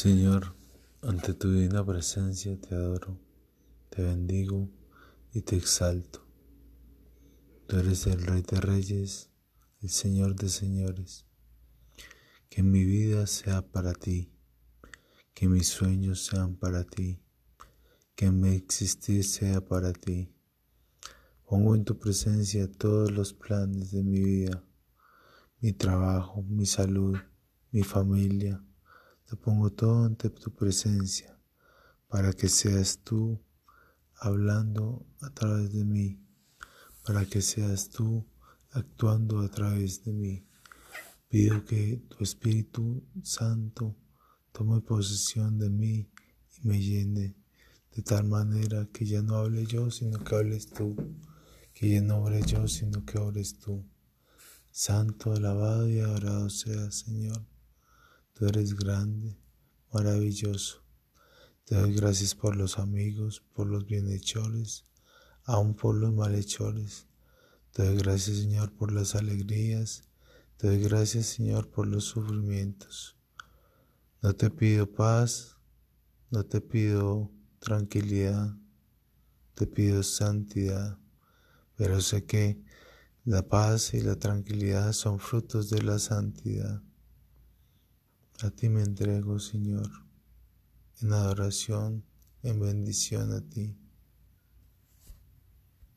Señor, ante tu divina presencia te adoro, te bendigo y te exalto. Tú eres el Rey de Reyes, el Señor de Señores. Que mi vida sea para ti, que mis sueños sean para ti, que mi existir sea para ti. Pongo en tu presencia todos los planes de mi vida, mi trabajo, mi salud, mi familia, te pongo todo ante tu presencia para que seas tú hablando a través de mí, para que seas tú actuando a través de mí. Pido que tu Espíritu Santo tome posesión de mí y me llene de tal manera que ya no hable yo, sino que hables tú, que ya no obre yo, sino que ores tú. Santo, alabado y adorado sea, Señor. Tú eres grande, maravilloso. Te doy gracias por los amigos, por los bienhechores, aun por los malhechores. Te doy gracias, Señor, por las alegrías. Te doy gracias, Señor, por los sufrimientos. No te pido paz, no te pido tranquilidad, te pido santidad, pero sé que la paz y la tranquilidad son frutos de la santidad. A ti me entrego, Señor, en adoración, en bendición a ti.